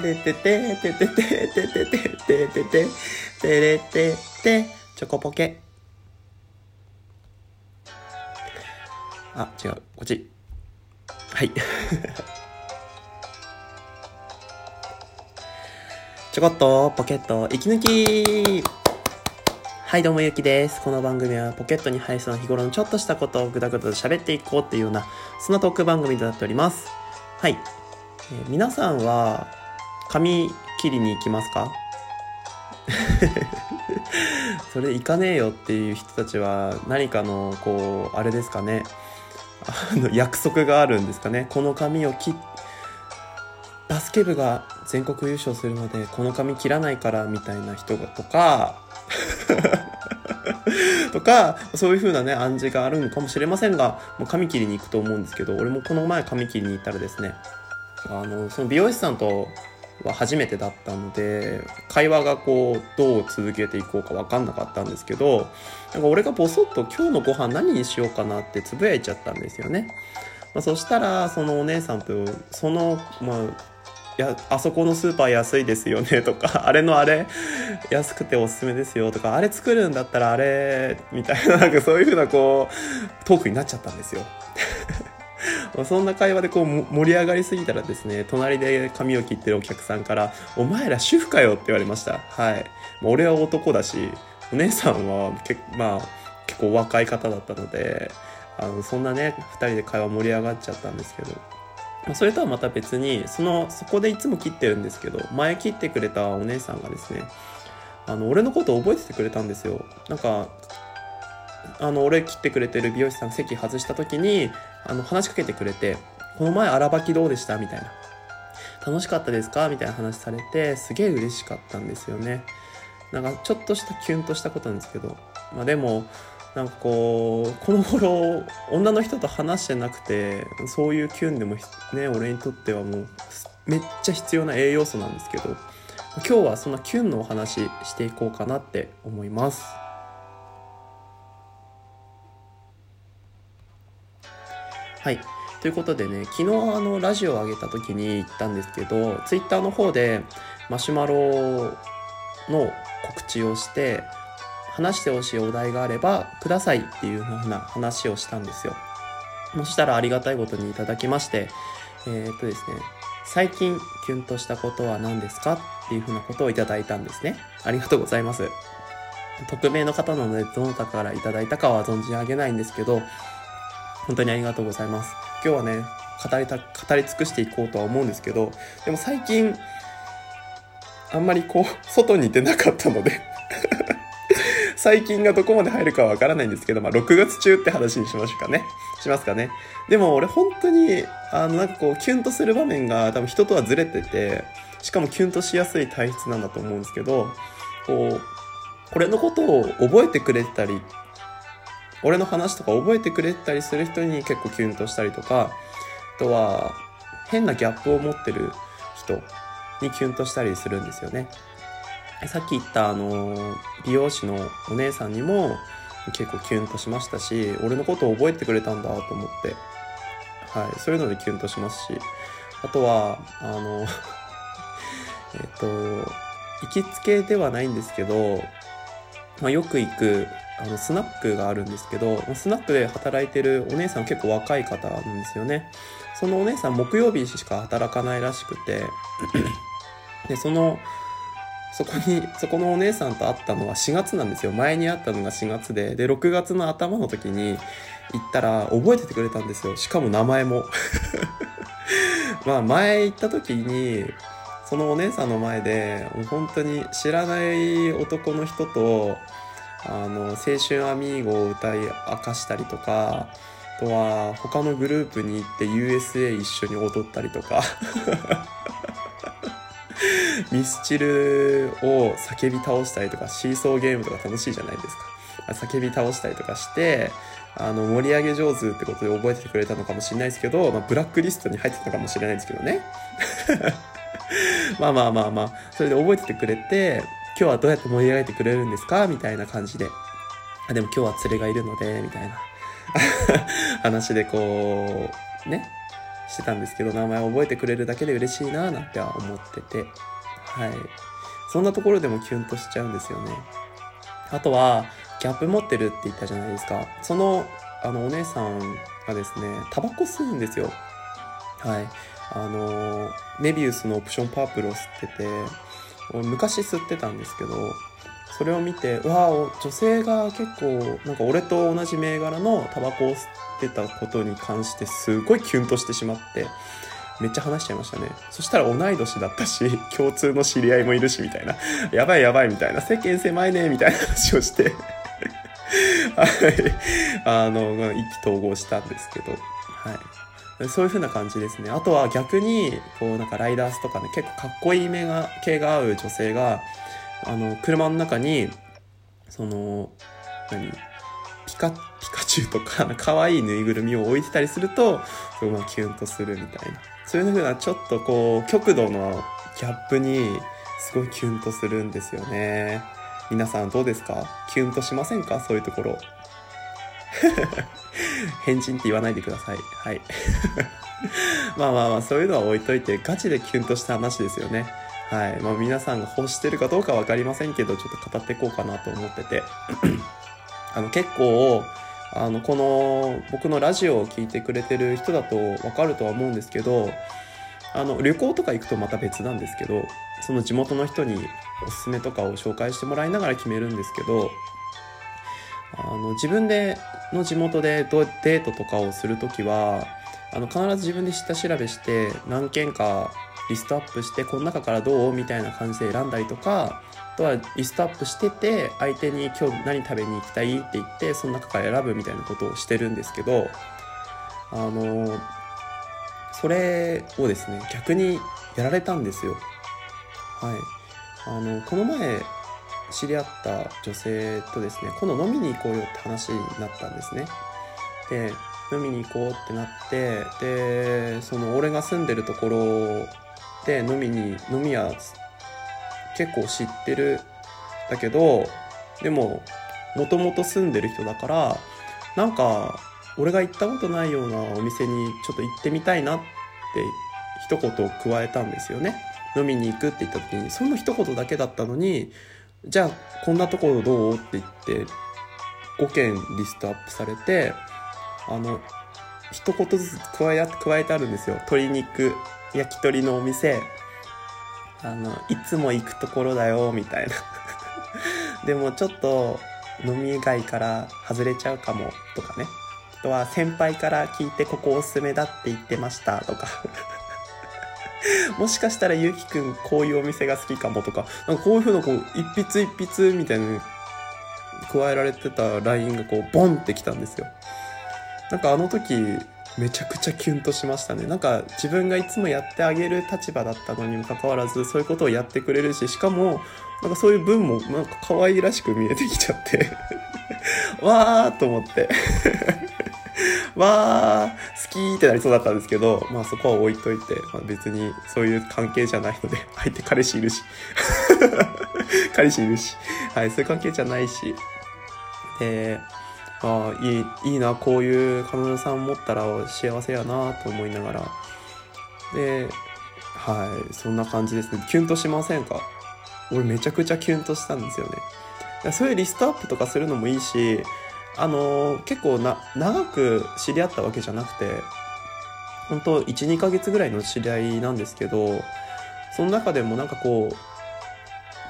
てれててててててててててててれててチョコポケあ違うこっちはいちょこっとポケット息抜きはいどうもゆきですこの番組はポケットに入りそうな日頃のちょっとしたことをぐだぐだと喋っていこうっていうようなそんなトーク番組となっておりますはい、えー皆さんは髪切りに行きますか？それ行かねえよっていう人たちは何かのこうあれですかね？あの約束があるんですかね？この髪を切バスケ部が全国優勝するのでこの髪切らないからみたいな人がとか とかそういう風なね暗示があるのかもしれませんがもう髪切りに行くと思うんですけど俺もこの前髪切りに行ったらですねあのその美容師さんとは初めてだったので会話がこうどう続けていこうか分かんなかったんですけどなんか俺がボソッと「今日のご飯何にしようかな」ってつぶやいちゃったんですよね。まあ、そしたらそのお姉さんとその、まあ、やあそこのスーパー安いですよね とかあれのあれ安くておすすめですよとかあれ作るんだったらあれみたいななんかそういう風なこうトークになっちゃったんですよ。そんな会話でこう盛り上がりすぎたらですね隣で髪を切ってるお客さんから「お前ら主婦かよ」って言われました。はい。俺は男だしお姉さんはけ、まあ、結構若い方だったのであのそんなね2人で会話盛り上がっちゃったんですけど。それとはまた別にそのそこでいつも切ってるんですけど前切ってくれたお姉さんがですねあの俺のことを覚えててくれたんですよ。なんかあの俺切ってくれてる美容師さん席外した時にあの話しかけてくれて「この前荒履きどうでした?」みたいな「楽しかったですか?」みたいな話されてすげえ嬉しかったんですよね。なんかちょっとしたキュンとしたことなんですけど。まあでもなんかこうこの頃女の人と話してなくてそういうキュンでもね俺にとってはもうめっちゃ必要な栄養素なんですけど。今日はそんなキュンのお話していこうかなって思います。はい。ということでね昨日あのラジオを上げた時に言ったんですけどツイッターの方でマシュマロの告知をして話してほしいお題があればくださいっていうふうな話をしたんですよ。そしたらありがたいことにいただきましてえーっとですね最近キュンとしたことは何ですかっていうふうなことをいただいたんですね。ありがとうございます。匿名の方なのでどなたからいただいたかは存じ上げないんですけど本当にありがとうございます今日はね語りた語り尽くしていこうとは思うんですけどでも最近あんまりこう 外に出なかったので 最近がどこまで入るかはわからないんですけど、まあ、6月中って話にしましょうかね。しますかね。でも俺本当に、あの、なんかこう、キュンとする場面が多分人とはずれてて、しかもキュンとしやすい体質なんだと思うんですけど、こう、俺のことを覚えてくれたり、俺の話とか覚えてくれたりする人に結構キュンとしたりとか、あとは、変なギャップを持ってる人にキュンとしたりするんですよね。さっき言ったあの美容師のお姉さんにも結構キュンとしましたし俺のことを覚えてくれたんだと思って、はい、そういうのでキュンとしますしあとはあの えっと行きつけではないんですけど、まあ、よく行くあのスナックがあるんですけどスナックで働いてるお姉さん結構若い方なんですよねそのお姉さん木曜日しか働かないらしくて でそのそこに、そこのお姉さんと会ったのは4月なんですよ。前に会ったのが4月で、で、6月の頭の時に行ったら覚えててくれたんですよ。しかも名前も。まあ前行った時に、そのお姉さんの前で、もう本当に知らない男の人と、あの、青春アミーゴを歌い明かしたりとか、あとは他のグループに行って USA 一緒に踊ったりとか ミスチルを叫び倒したりとか、シーソーゲームとか楽しいじゃないですか。叫び倒したりとかして、あの、盛り上げ上手ってことで覚えててくれたのかもしれないですけど、まあ、ブラックリストに入ってたかもしれないですけどね。まあまあまあまあ、それで覚えててくれて、今日はどうやって盛り上げてくれるんですか？みたいな感じで。あ、でも今日は連れがいるので、みたいな。話でこう、ね、してたんですけど名前を覚えてくれるだけで嬉しいななんては思ってて。はい。そんなところでもキュンとしちゃうんですよね。あとはギャップ持ってるって言ったじゃないですか。そのあのお姉さんがですねタバコ吸うんですよ。はい。あのメビウスのオプションパープルを吸ってて昔吸ってたんですけどそれを見てわあ女性が結構なんか俺と同じ銘柄のタバコを吸ってたことに関してすごいキュンとしてしまってめっちゃ話しちゃいましたね。そしたら同い年だったし 共通の知り合いもいるしみたいな。やばいやばいみたいな。世間狭いねみたいな話をして。はい。あの意気投合したんですけど。はい。そういう風な感じですね。あとは逆に、こうなんかライダースとかね、結構かっこいい目が、系が合う女性が、あの、車の中に、その、何ピカ、ピカチュウとか、可愛いぬいぐるみを置いてたりすると、そまあキュンとするみたいな。そういう風なちょっとこう、極度のギャップに、すごいキュンとするんですよね。皆さんどうですか？キュンとしませんか？そういうところ。変人って言わないでください。はい。まあまあまあ、そういうのは置いといて、ガチでキュンとした話ですよね。はい。まあ皆さんが欲してるかどうかわかりませんけど、ちょっと語っていこうかなと思ってて。あの、結構、あの、この、僕のラジオを聴いてくれてる人だとわかるとは思うんですけど、あの、旅行とか行くとまた別なんですけど、その地元の人におすすめとかを紹介してもらいながら決めるんですけど、あの自分での地元でデートとかをする時はあの必ず自分で下調べして何件かリストアップしてこの中からどうみたいな感じで選んだりとかあとはリストアップしてて相手に今日何食べに行きたいって言ってその中から選ぶみたいなことをしてるんですけどあのそれをですね逆にやられたんですよ。はい。あのこの前知り合った女性とですね今度飲みに行こうよって話になったんですね。で飲みに行こうってなってでその俺が住んでるところで飲みに飲み屋結構知ってるだけどでももともと住んでる人だからなんか俺が行ったことないようなお店にちょっと行ってみたいなって一言加えたんですよね。飲みに行くって言った時にその一言だけだったのにじゃあこんなところどう？って言って5件リストアップされてあの一言ずつ加え加えてあるんですよ。鶏肉焼き鳥のお店。あのいつも行くところだよみたいな。でもちょっと飲み街から外れちゃうかもとかね。あとは先輩から聞いてここおすすめだって言ってましたとか。もしかしたらゆうきくんこういうお店が好きかもとか、なんかこういう風なこう、一筆一筆みたいに加えられてた LINE がこう、ボンってきたんですよ。なんかあの時、めちゃくちゃキュンとしましたね。なんか自分がいつもやってあげる立場だったのにもかかわらず、そういうことをやってくれるし、しかも、なんかそういう文もなんか可愛らしく見えてきちゃって わーと思ってわー、好きってなりそうだったんですけど、まあそこは置いといて、まあ、別にそういう関係じゃないので、相手彼氏いるし、彼氏いるし、はい、そういう関係じゃないし、で、ああ、いい、いいな、こういう彼女さん持ったら幸せやなと思いながら、で、はい、そんな感じですね。キュンとしませんか？俺めちゃくちゃキュンとしたんですよね。そういうリストアップとかするのもいいし、あのー、結構な長く知り合ったわけじゃなくて本当12ヶ月ぐらいの知り合いなんですけどその中でもなんかこう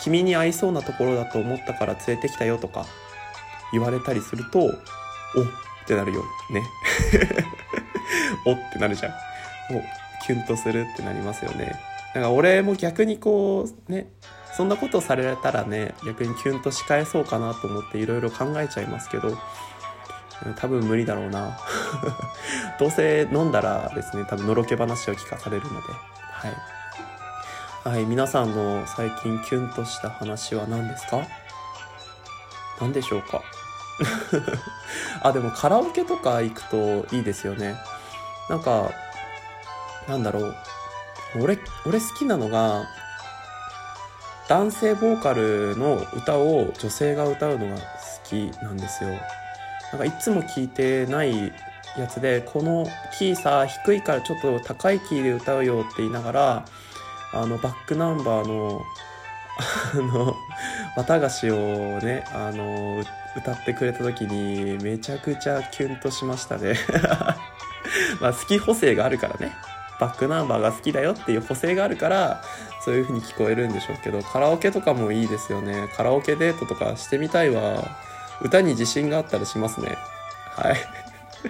君に合いそうなところだと思ったから連れてきたよとか言われたりするとおっってなるよね。おってなるじゃん。おキュンとするってなりますよね。だか俺も逆にこうねそんなことされたらね逆にキュンとし返そうかなと思っていろいろ考えちゃいますけど多分無理だろうな。どうせ飲んだらですね多分のろけ話を聞かされるので。はい、はい、皆さんの最近キュンとした話は何ですか？何でしょうか？あでもカラオケとか行くといいですよね。なんかなんだろう。俺俺好きなのが男性ボーカルの歌を女性が歌うのが好きなんですよ。なんかいつも聴いてないやつでこのキーさ低いからちょっと高いキーで歌うよって言いながらあのバックナンバーのあの綿菓子をねあの歌ってくれた時にめちゃくちゃキュンとしましたね。まあ好き補正があるからね。バックナンバーが好きだよっていう補正があるからそういう風に聞こえるんでしょうけどカラオケとかもいいですよね。カラオケデートとかしてみたいわ。歌に自信があったらしますね。はい。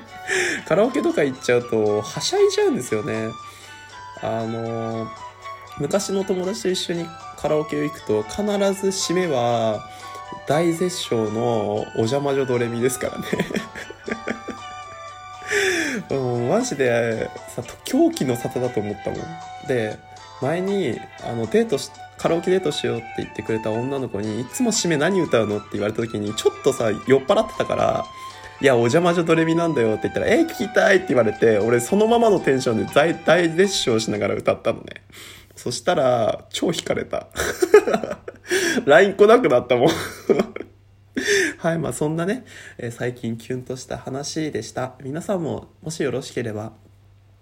カラオケとか行っちゃうとはしゃいじゃうんですよね。あの昔の友達と一緒にカラオケを行くと必ず締めは大絶唱のお邪魔女ドレミですからね。うんマジでさ狂気の沙汰だと思ったもん。で前にあのデートしカラオケデートしようって言ってくれた女の子にいつも締め何歌うのって言われた時にちょっとさ酔っ払ってたからいや、お邪魔女ドレミなんだよって言ったら、え、聞きたいって言われて、俺そのままのテンションで大大絶唱しながら歌ったのね。そしたら、超惹かれた。LINE 来なくなったもん はい、まあそんなね、最近キュンとした話でした。皆さんももしよろしければ、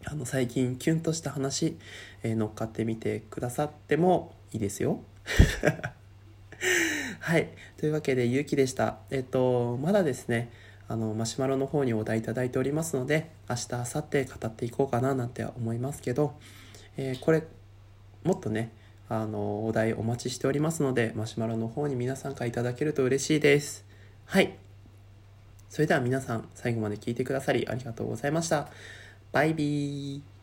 あの最近キュンとした話、えー、乗っかってみてくださってもいいですよ。はい。というわけで、ゆうきでした。えっ、と、まだですね、あのマシュマロの方にお題いただいておりますので明日明後日語っていこうかななんて思いますけど、えー、これもっとねあのお題お待ちしておりますのでマシュマロの方に皆さんからいただけると嬉しいですはいそれでは皆さん最後まで聞いてくださりありがとうございましたバイビー